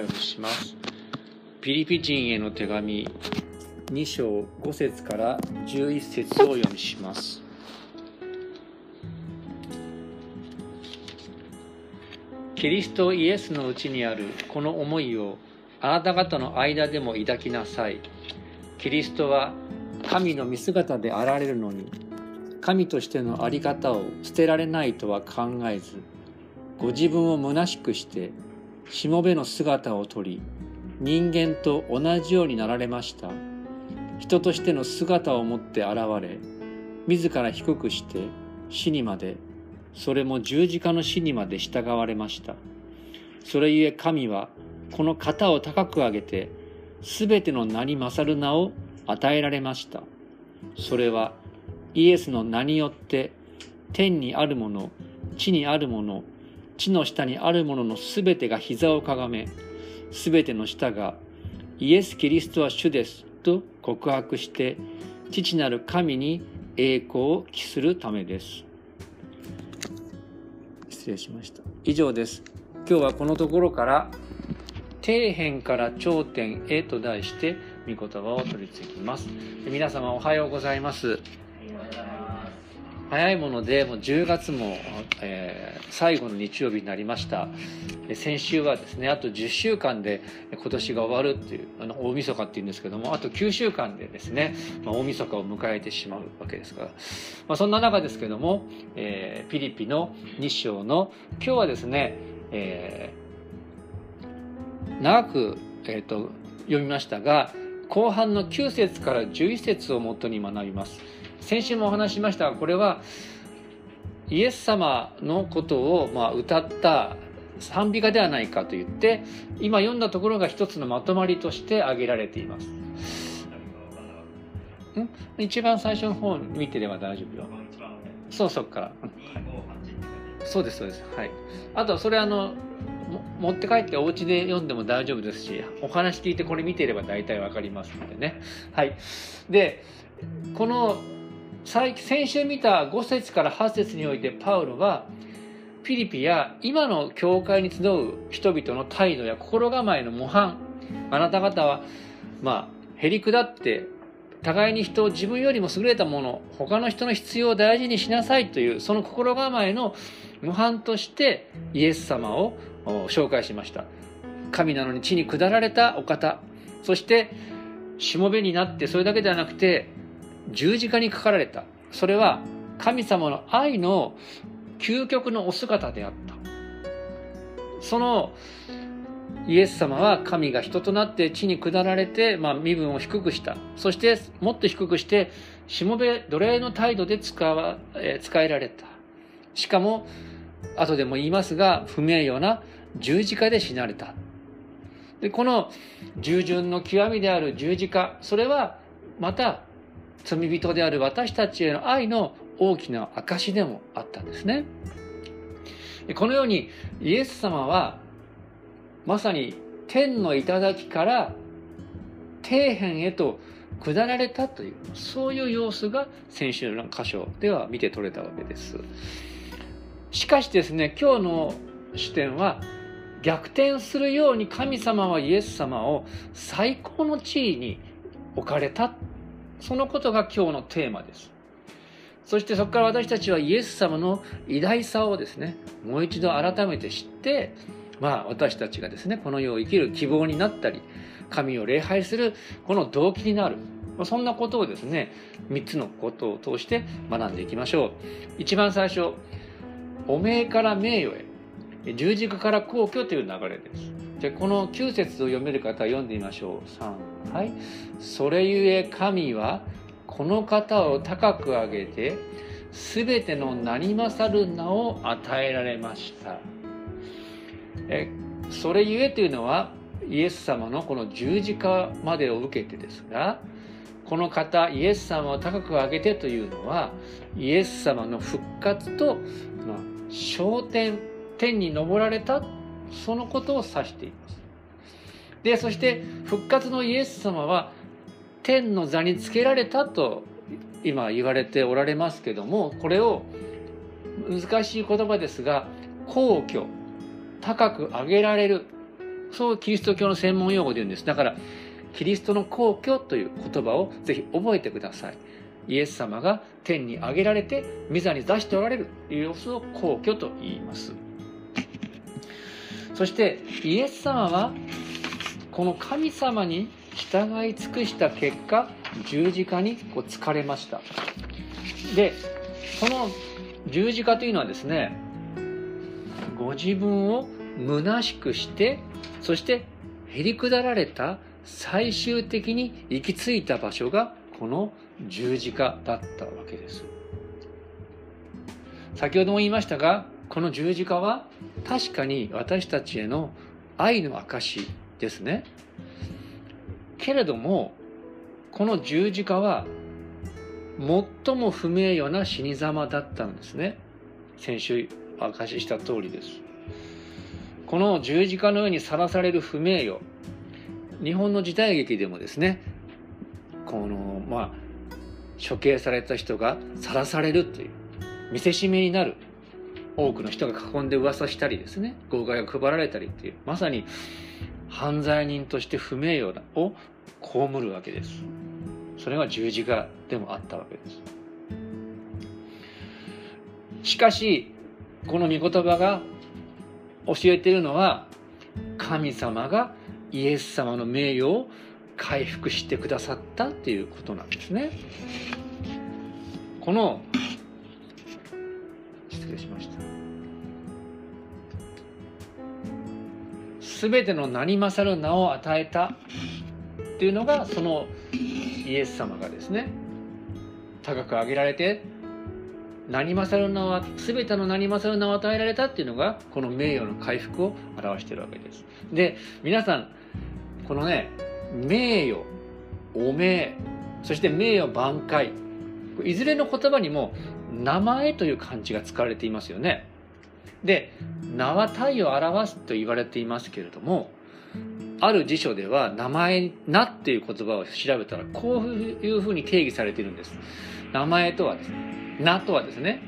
読みします。ピリピ人への手紙2章5節から11節を読みします。キリストイエスのうちにあるこの思いをあなた方の間でも抱きなさい。キリストは神の見姿であられるのに神としての在り方を捨てられないとは考えずご自分を虚しくしてしもべの姿をとり人間と同じようになられました。人としての姿を持って現れ自ら低くして死にまでそれも十字架の死にまで従われました。それゆえ神はこの肩を高く上げてすべての名に勝る名を与えられました。それはイエスの名によって天にあるもの地にあるもの地の下にあるもののすべてが膝をかがめすべての下がイエス・キリストは主ですと告白して父なる神に栄光を期するためです。失礼しました。以上です。今日はこのところから底辺から頂点へと題して御言葉を取り次ぎます。皆様おはようございます。早いものでもう10月も、えー、最後の日曜日になりました。先週はですねあと10週間で今年が終わるっていうあの大晦日っていうんですけどもあと9週間でですね、まあ、大晦日を迎えてしまうわけですから、まあ、そんな中ですけども、えー、ピリピの日章の今日はですね、えー、長く、えーと、読みましたが後半の9節から11節をもとに学びます。先週もお話しましたがこれはイエス様のことをまあ歌った賛美歌ではないかと言って今読んだところが一つのまとまりとして挙げられています。ん？一番最初の方見てれば大丈夫よ。そうそっから、はい、そうですそうです。はい。あとそれあの持って帰ってお家で読んでも大丈夫ですしお話聞いてこれ見てれば大体わかりますのでね。はい。でこの先週見た5節から8節においてパウロはピリピや今の教会に集う人々の態度や心構えの模範。あなた方はまあへりくだって互いに人を自分よりも優れたもの他の人の必要を大事にしなさいというその心構えの模範としてイエス様を紹介しました。神なのに地に下られたお方。そしてしもべになってそれだけではなくて十字架にかかられた。それは神様の愛の究極のお姿であった。そのイエス様は神が人となって地に下られて、まあ、身分を低くした。そしてもっと低くしてしもべ奴隷の態度で使わ、え使えられた。しかも後でも言いますが不名誉な十字架で死なれた。でこの従順の極みである十字架それはまた罪人である私たちへの愛の大きな証でもあったんですね。このようにイエス様はまさに天の頂から底辺へと下られたというそういう様子が先週の箇所では見て取れたわけです。しかしですね今日の視点は逆転するように神様はイエス様を最高の地位に置かれたそのことが今日のテーマです。そしてそこから私たちはイエス様の偉大さをですね、もう一度改めて知って、まあ私たちがですね、この世を生きる希望になったり、神を礼拝するこの動機になる。そんなことをですね、3つのことを通して学んでいきましょう。一番最初、お名から名誉へ、十字架から皇居という流れです。でこの9節を読める方は読んでみましょう。3。はい。それゆえ神はこの方を高く上げて全ての名に勝る名を与えられましたえそれゆえというのはイエス様のこの十字架までを受けてですがこの方イエス様を高く上げてというのはイエス様の復活と、まあ、昇天天に昇られたそのことを指しています。でそして復活のイエス様は天の座につけられたと今言われておられますけどもこれを難しい言葉ですが皇居高く上げられるそうキリスト教の専門用語で言うんです。だからキリストの皇居という言葉をぜひ覚えてください。イエス様が天に上げられて御座に出しておられる。様子を皇居と言います。そしてイエス様はこの神様に従い尽くした結果十字架にこう疲れました。でこの十字架というのはですねご自分を虚しくしてそしてへりくだられた最終的に行き着いた場所がこの十字架だったわけです。先ほども言いましたがこの十字架は確かに私たちへの愛の証ですね。けれどもこの十字架は最も不名誉な死に様だったんですね。先週証しした通りです。この十字架の上にさらされる不名誉日本の時代劇でもですねこのまあ処刑された人がさらされるという見せしめになる多くの人が囲んで噂したりですね号外が配られたりっていうまさに犯罪人として不名誉を被るわけです。それが十字架でもあったわけです。しかしこの御言葉が教えているのは神様がイエス様の名誉を回復してくださったっていうことなんですね。この全ての名に勝る名を与えたっていうのがそのイエス様がですね高く上げられて何勝る名は全ての何勝る名を与えられたっていうのがこの名誉の回復を表してるわけです。で皆さんこのね名誉お名そして名誉挽回いずれの言葉にも名前という漢字が使われていますよね。で名は体を表すと言われていますけれどもある辞書では名前「名」っていう言葉を調べたらこういうふうに定義されているんです。名前とはですね名とはですね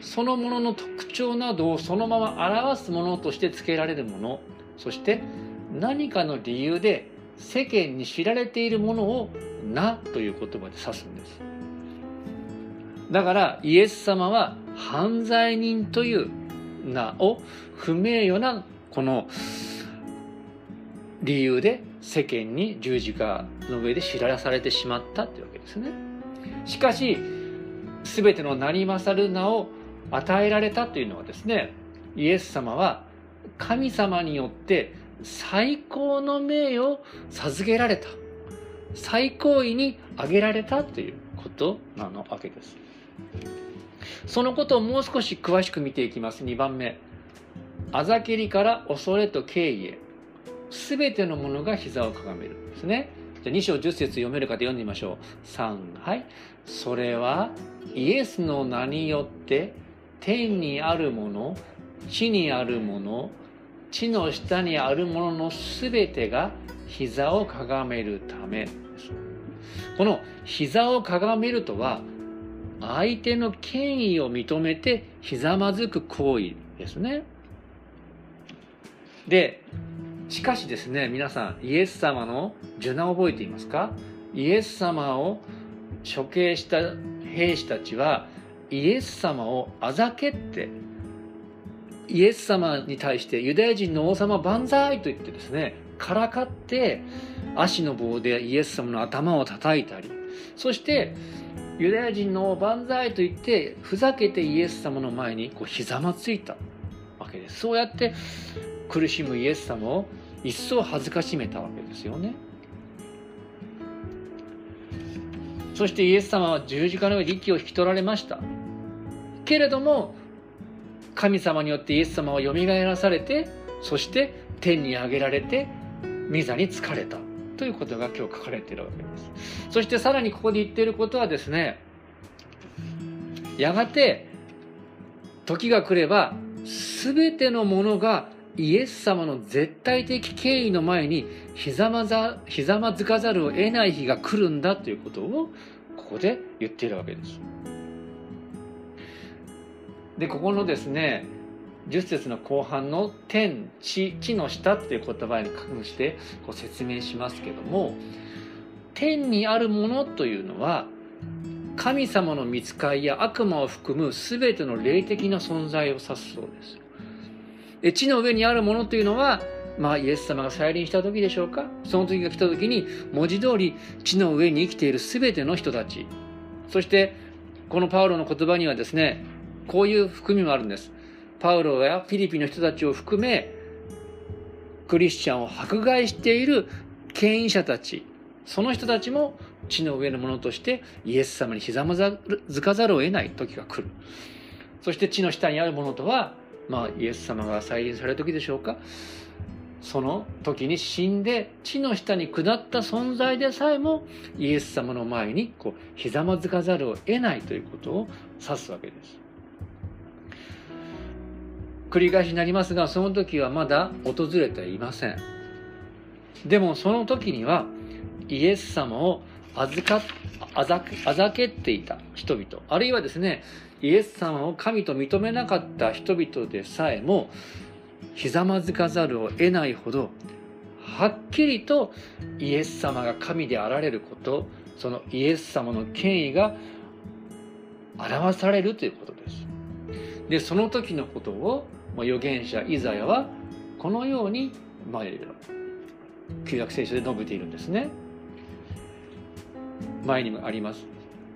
そのものの特徴などをそのまま表すものとして付けられるものそして何かの理由で世間に知られているものを「名」という言葉で指すんです。だからイエス様は犯罪人という名を不名誉なこの理由で世間に十字架の上で知らされてしまったっていうわけですね。しかし全ての名に勝る名を与えられたというのはですねイエス様は神様によって最高の名誉を授けられた最高位に挙げられたということなのわけです。そのことをもう少し詳しく見ていきます。2番目。あざけりから恐れと敬意へ。すべてのものが膝をかがめる。ですね。じゃあ2章10節読める方読んでみましょう。3、はい。それはイエスの名によって天にあるもの、地にあるもの、地の下にあるもののすべてが膝をかがめるためです。この膝をかがめるとは相手の権威を認めてひざまずく行為ですね。で、しかしですね、皆さん、イエス様の受難を覚えていますか？イエス様を処刑した兵士たちは、イエス様をあざけって、イエス様に対してユダヤ人の王様万歳と言ってですね、からかって足の棒でイエス様の頭を叩いたり、そしてユダヤ人の万歳と言ってふざけてイエス様の前にこうひざまついたわけです。そうやって苦しむイエス様を一層恥ずかしめたわけですよね。そしてイエス様は十字架の上で息を引き取られました。けれども神様によってイエス様はよみがえらされてそして天に上げられて御座に疲れた。ということが今日書かれているわけですそしてさらにここで言っていることはですねやがて時が来れば全てのものがイエス様の絶対的権威の前にひざまざひざまずかざるを得ない日が来るんだということをここで言っているわけです。でここのですね10節の後半の天地地の下っていう言葉に関してこう説明しますけども天にあるものというのは神様の見つかいや悪魔を含む全ての霊的な存在を指すそうです。で地の上にあるものというのはまあイエス様が再臨した時でしょうか？その時が来た時に文字通り地の上に生きている全ての人たち。そしてこのパウロの言葉にはですねこういう含みもあるんです。パウロやフィリピンの人たちを含めクリスチャンを迫害している権威者たちその人たちも地の上のものとしてイエス様にひざまずかざるを得ない時が来るそして地の下にあるものとはまあイエス様が再臨される時でしょうかその時に死んで地の下に下った存在でさえもイエス様の前にこうひざまずかざるを得ないということを指すわけです。繰り返しになりますがその時はまだ訪れていません。でもその時にはイエス様を預かあざあざけっていた人々あるいはですねイエス様を神と認めなかった人々でさえもひざまずかざるを得ないほどはっきりとイエス様が神であられることそのイエス様の権威が表されるということです。でその時のことをま預言者イザヤはこのように、まあ、旧約聖書で述べているんですね。前にもあります。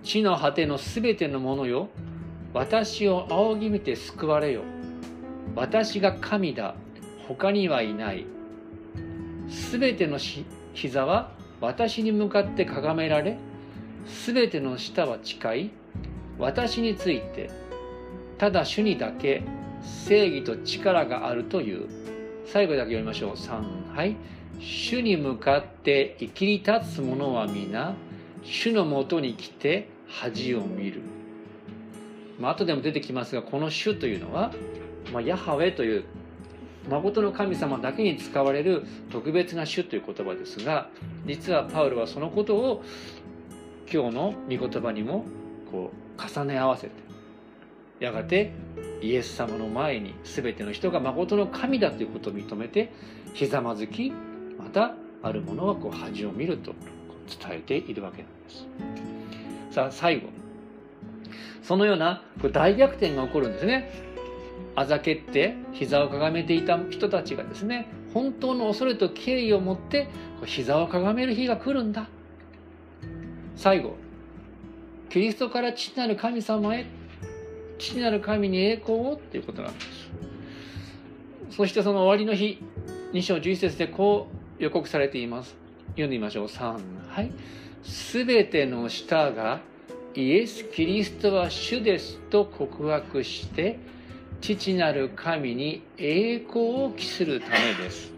地の果てのすべてのものよ私を仰ぎ見て救われよ私が神だ他にはいないすべての膝は私に向かってかがめられすべての舌は誓い私についてただ主にだけ正義と力があるという。最後だけ読みましょう。3はい。主に向かって生きり立つ者は皆主のもとに来て恥を見る。まあ後でも出てきますがこの主というのはまあ、ヤハウェという誠の神様だけに使われる特別な種という言葉ですが実はパウロはそのことを今日の御言葉にもこう重ね合わせてやがてイエス様の前に全ての人が誠の神だということを認めてひざまずきまたある者はこう恥を見ると伝えているわけなんです。さあ最後そのような大逆転が起こるんですね。あざけって膝をかがめていた人たちがですね本当の恐れと敬意を持って膝をかがめる日が来るんだ最後キリストから父なる神様へ父なる神に栄光をっていうことなんですそしてその終わりの日2章11節でこう予告されています読んでみましょう3はいすべての舌がイエス・キリストは主ですと告白して父なる神に栄光を期するためです。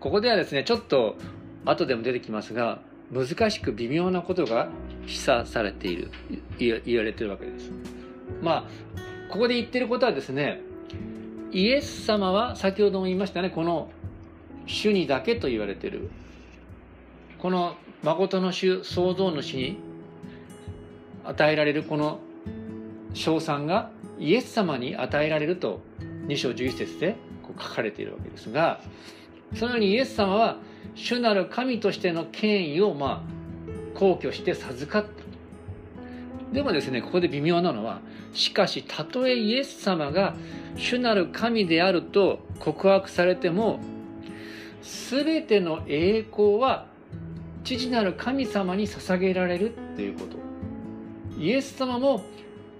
ここではですね、ちょっと後でも出てきますが、難しく微妙なことが示唆されている、言われているわけです。まあ、ここで言ってることはですね、イエス様は先ほども言いましたね、この主にだけと言われてる。この誠の主、創造主に与えられるこの称賛がイエス様に与えられると2章11節でこう書かれているわけですがそのようにイエス様は主なる神としての権威をまあ皇居して授かったでもですねここで微妙なのはしかしたとえイエス様が主なる神であると告白されても全ての栄光は父なる神様に捧げられるということ。イエス様も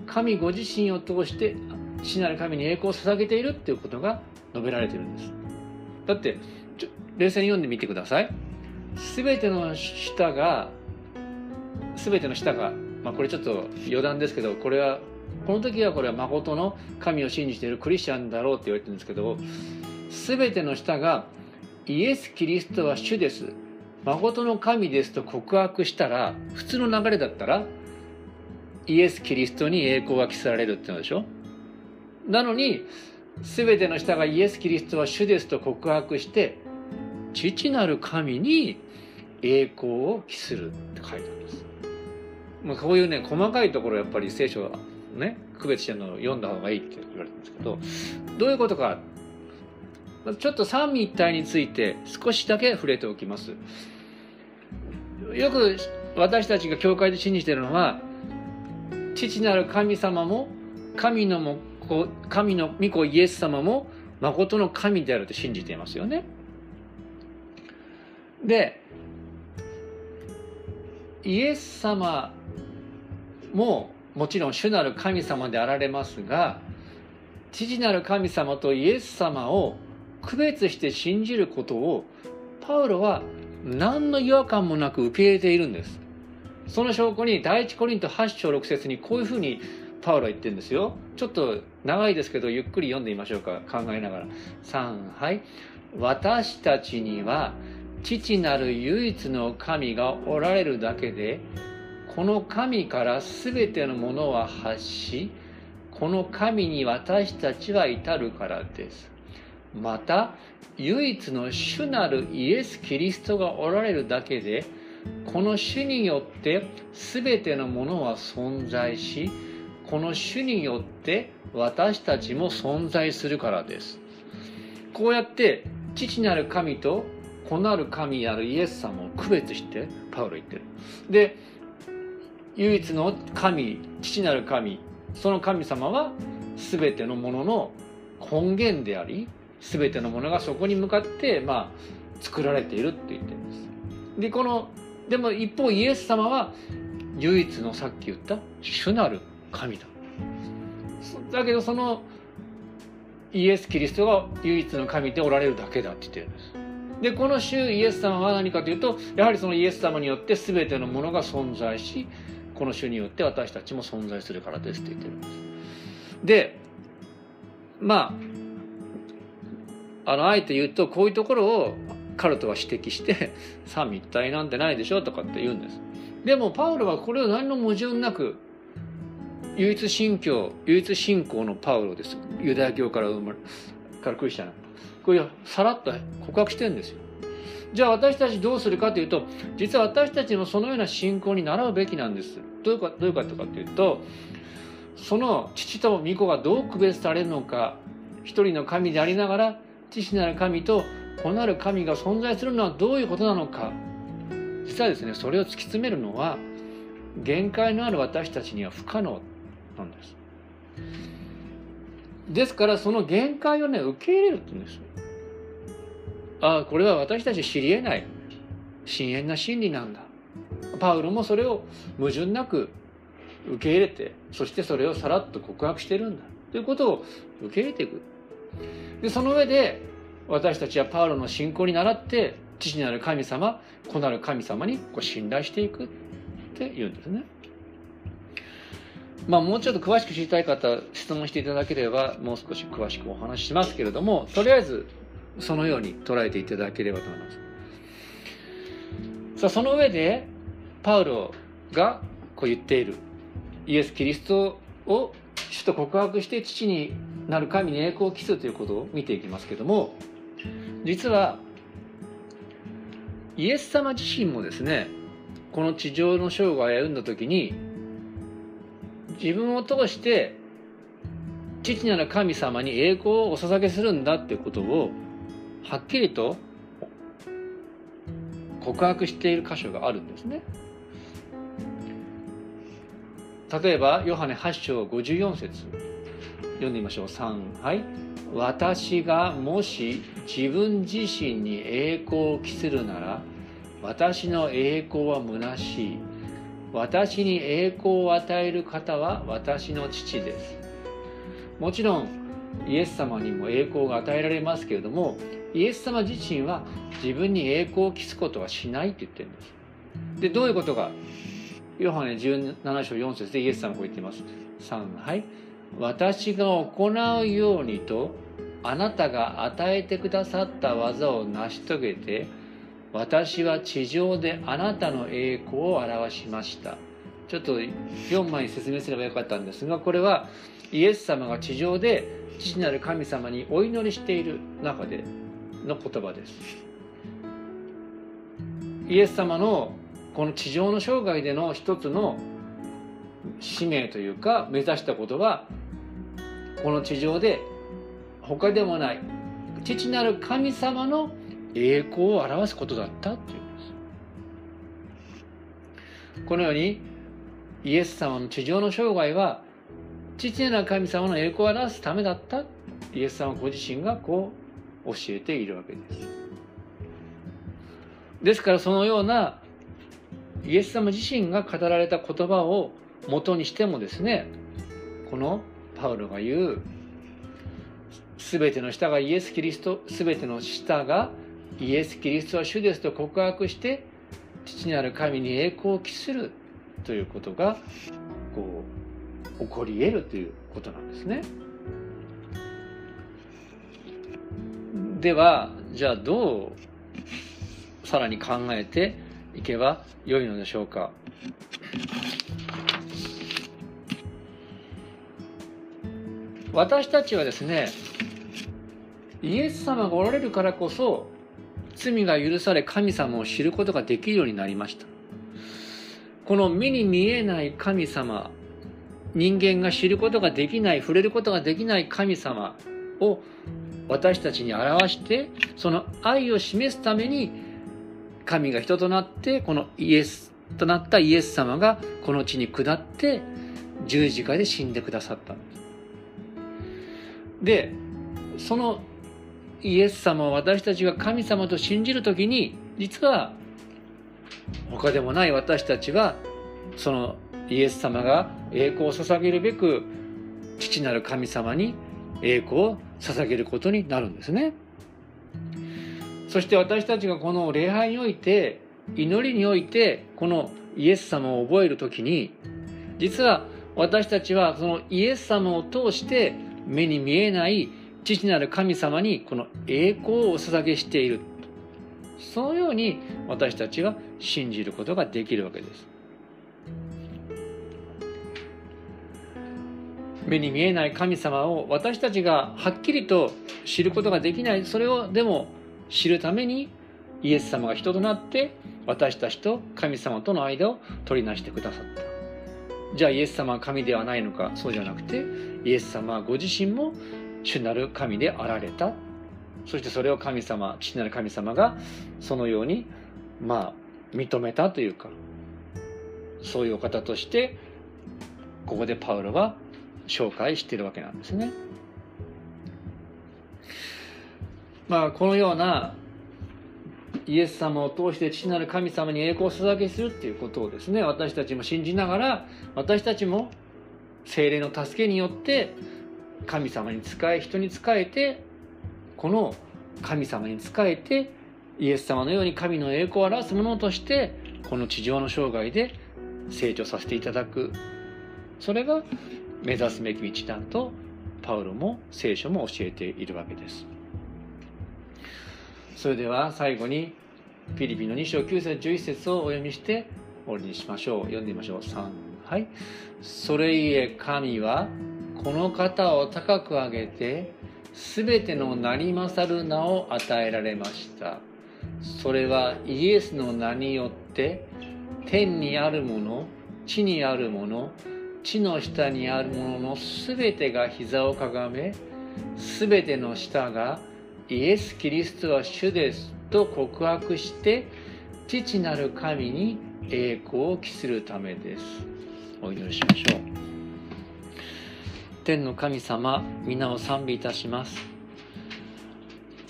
神ご自身を通して父なる神に栄光を捧げているっていうことが述べられてるんです。だって冷静に読んでみてください。全ての舌が全ての舌が、まあ、これちょっと余談ですけどこれはこの時はこれは誠の神を信じているクリスチャンだろうって言われてるんですけど全ての舌がイエス・キリストは主です。誠の神ですと告白したら普通の流れだったらイエス・キリストに栄光が期せられるっていうのでしょ？なのに全ての人がイエス・キリストは主ですと告白して父なる神に栄光を期するって書いてあるんです。まあ、こういうね細かいところやっぱり聖書はね区別してるのを読んだ方がいいって言われてるんですけどどういうことかちょっと三位一体について少しだけ触れておきますよく私たちが教会で信じているのは父なる神様も神のもこう神の御子イエス様も誠の神であると信じていますよね。でイエス様ももちろん主なる神様であられますが父なる神様とイエス様を区別して信じることをパウロは何の違和感もなく受け入れているんです。その証拠に第一コリント8章6節にこういうふうにパウロ言ってるんですよ。ちょっと長いですけどゆっくり読んでみましょうか。考えながら。3はい。私たちには父なる唯一の神がおられるだけでこの神から全てのものは発しこの神に私たちは至るからです。また唯一の主なるイエス・キリストがおられるだけでこの主によって全てのものは存在しこの主によって私たちも存在するからです。こうやって父なる神と子なる神なるイエス様を区別してパウロ言ってる。で唯一の神父なる神その神様は全てのものの根源であり全てのものがそこに向かってまあ作られているって言ってるんです。でこのでも一方イエス様は唯一のさっき言った主なる神だ。だけどそのイエス・キリストが唯一の神でおられるだけだって言ってるんです。でこの主イエス様は何かというとやはりそのイエス様によって全てのものが存在しこの主によって私たちも存在するからですって言ってるんです。でまああのあえて言うとこういうところをカルトは指摘して三位一体なんてないでしょとかって言うんです。でもパウロはこれを何の矛盾なく唯一信教唯一信仰のパウロです。ユダヤ教から生まれからクリスチャン。これさらっと告白してるんですよ。じゃあ私たちどうするかというと実は私たちもそのような信仰に習うべきなんです。どういうかどういうことかというとその父と御子がどう区別されるのか一人の神でありながら父なる神と子なる神が存在するのはどういうことなのか。実はですねそれを突き詰めるのは限界のある私たちには不可能。なんです。ですからその限界をね受け入れるって言うんですああこれは私たち知り得ない。深遠な真理なんだ。パウロもそれを矛盾なく受け入れてそしてそれをさらっと告白してるんだ。ということを受け入れていく。でその上で私たちはパウロの信仰に倣って父なる神様子なる神様にこう信頼していくって言うんですね。まあもうちょっと詳しく知りたい方質問していただければもう少し詳しくお話ししますけれどもとりあえずそのように捉えていただければと思います。さあその上でパウロがこう言っているイエス・キリストを主と告白して父になる神に栄光を期すということを見ていきますけども実はイエス様自身もですねこの地上の生涯を歩んだ時に自分を通して父なる神様に栄光をお捧げするんだっていうことをはっきりと告白している箇所があるんですね。例えばヨハネ8章54節。読んでみましょう。3はい。私がもし自分自身に栄光を期するなら私の栄光は虚しい。私に栄光を与える方は私の父です。もちろんイエス様にも栄光が与えられますけれどもイエス様自身は自分に栄光を期すことはしないって言ってるんです。でどういうことか。ヨハネ17章4節でイエス様こう言っています。3はい。私が行うようにとあなたが与えてくださった技を成し遂げて私は地上であなたの栄光を表しました。ちょっと4枚説明すればよかったんですがこれはイエス様が地上で父なる神様にお祈りしている中での言葉です。イエス様のこの地上の生涯での一つの使命というか目指したことはこの地上で他でもない父なる神様の栄光を表すことだったというんです。このようにイエス様の地上の生涯は父なる神様の栄光を表すためだったイエス様ご自身がこう教えているわけです。ですからそのようなイエス様自身が語られた言葉を元にしてもですねこのパウロが言う全ての舌がイエス・キリスト全ての舌がイエス・キリストは主ですと告白して父なる神に栄光を期するということがこう起こり得るということなんですね。ではじゃあどうさらに考えていけばよいのでしょうか。私たちはですねイエス様がおられるからこそ罪が許され神様を知ることができるようになりました。この目に見えない神様人間が知ることができない触れることができない神様を私たちに表してその愛を示すために神が人となってこのイエスとなったイエス様がこの地に下って十字架で死んでくださった。んですでそのイエス様を私たちが神様と信じる時に実は他でもない私たちはそのイエス様が栄光を捧げるべく父なる神様に栄光を捧げることになるんですね。そして私たちがこの礼拝において祈りにおいてこのイエス様を覚える時に実は私たちはそのイエス様を通して目に見えない父なる神様にこの栄光をお捧げしている。そのように私たちは信じることができるわけです。目に見えない神様を私たちがはっきりと知ることができない。それをでも知るためにイエス様が人となって私たちと神様との間を取りなしてくださった。じゃあイエス様は神ではないのか？そうじゃなくてイエス様はご自身も主なる神であられたそしてそれを神様父なる神様がそのようにまあ認めたというかそういうお方としてここでパウロは紹介しているわけなんですね。まあこのようなイエス様を通して父なる神様に栄光を捧げするっていうことをですね私たちも信じながら私たちも精霊の助けによって神様に仕え人に仕えてこの神様に仕えてイエス様のように神の栄光を表すものとしてこの地上の生涯で成長させていただくそれが目指すべき道だとパウロも聖書も教えているわけです。それでは最後にフィリピンの2章9節11節をお読みして終わりにしましょう。読んでみましょう。3はい。それゆえ神はこの方を高く上げて全ての名に勝る名を与えられました。それはイエスの名によって天にあるもの地にあるもの地の下にあるものの全てが膝をかがめ全ての舌がイエス・キリストは主ですと告白して父なる神に栄光を期するためです。お祈りしましょう。天の神様皆を賛美いたします。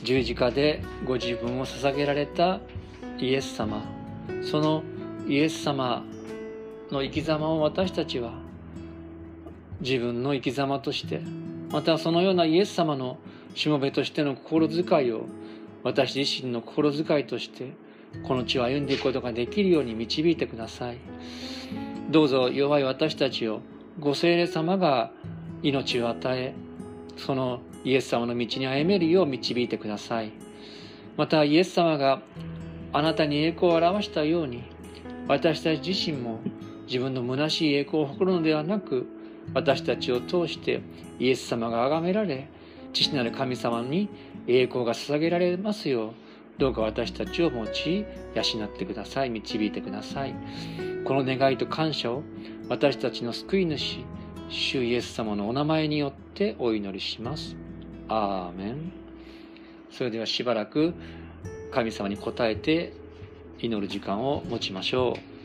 十字架でご自分を捧げられたイエス様そのイエス様の生き様を私たちは自分の生き様としてまたそのようなイエス様のしもべとしての心遣いを私自身の心遣いとしてこの地を歩んでいくことができるように導いてください。どうぞ弱い私たちをご聖霊様が命を与えそのイエス様の道に歩めるよう導いてください。またイエス様があなたに栄光を表したように私たち自身も自分の虚しい栄光を誇るのではなく私たちを通してイエス様が崇められ父なる神様に栄光が捧げられますようどうか私たちを用い養ってください導いてください。この願いと感謝を私たちの救い主主イエス様のお名前によってお祈りします。アーメン。それではしばらく神様に応えて祈る時間を持ちましょう。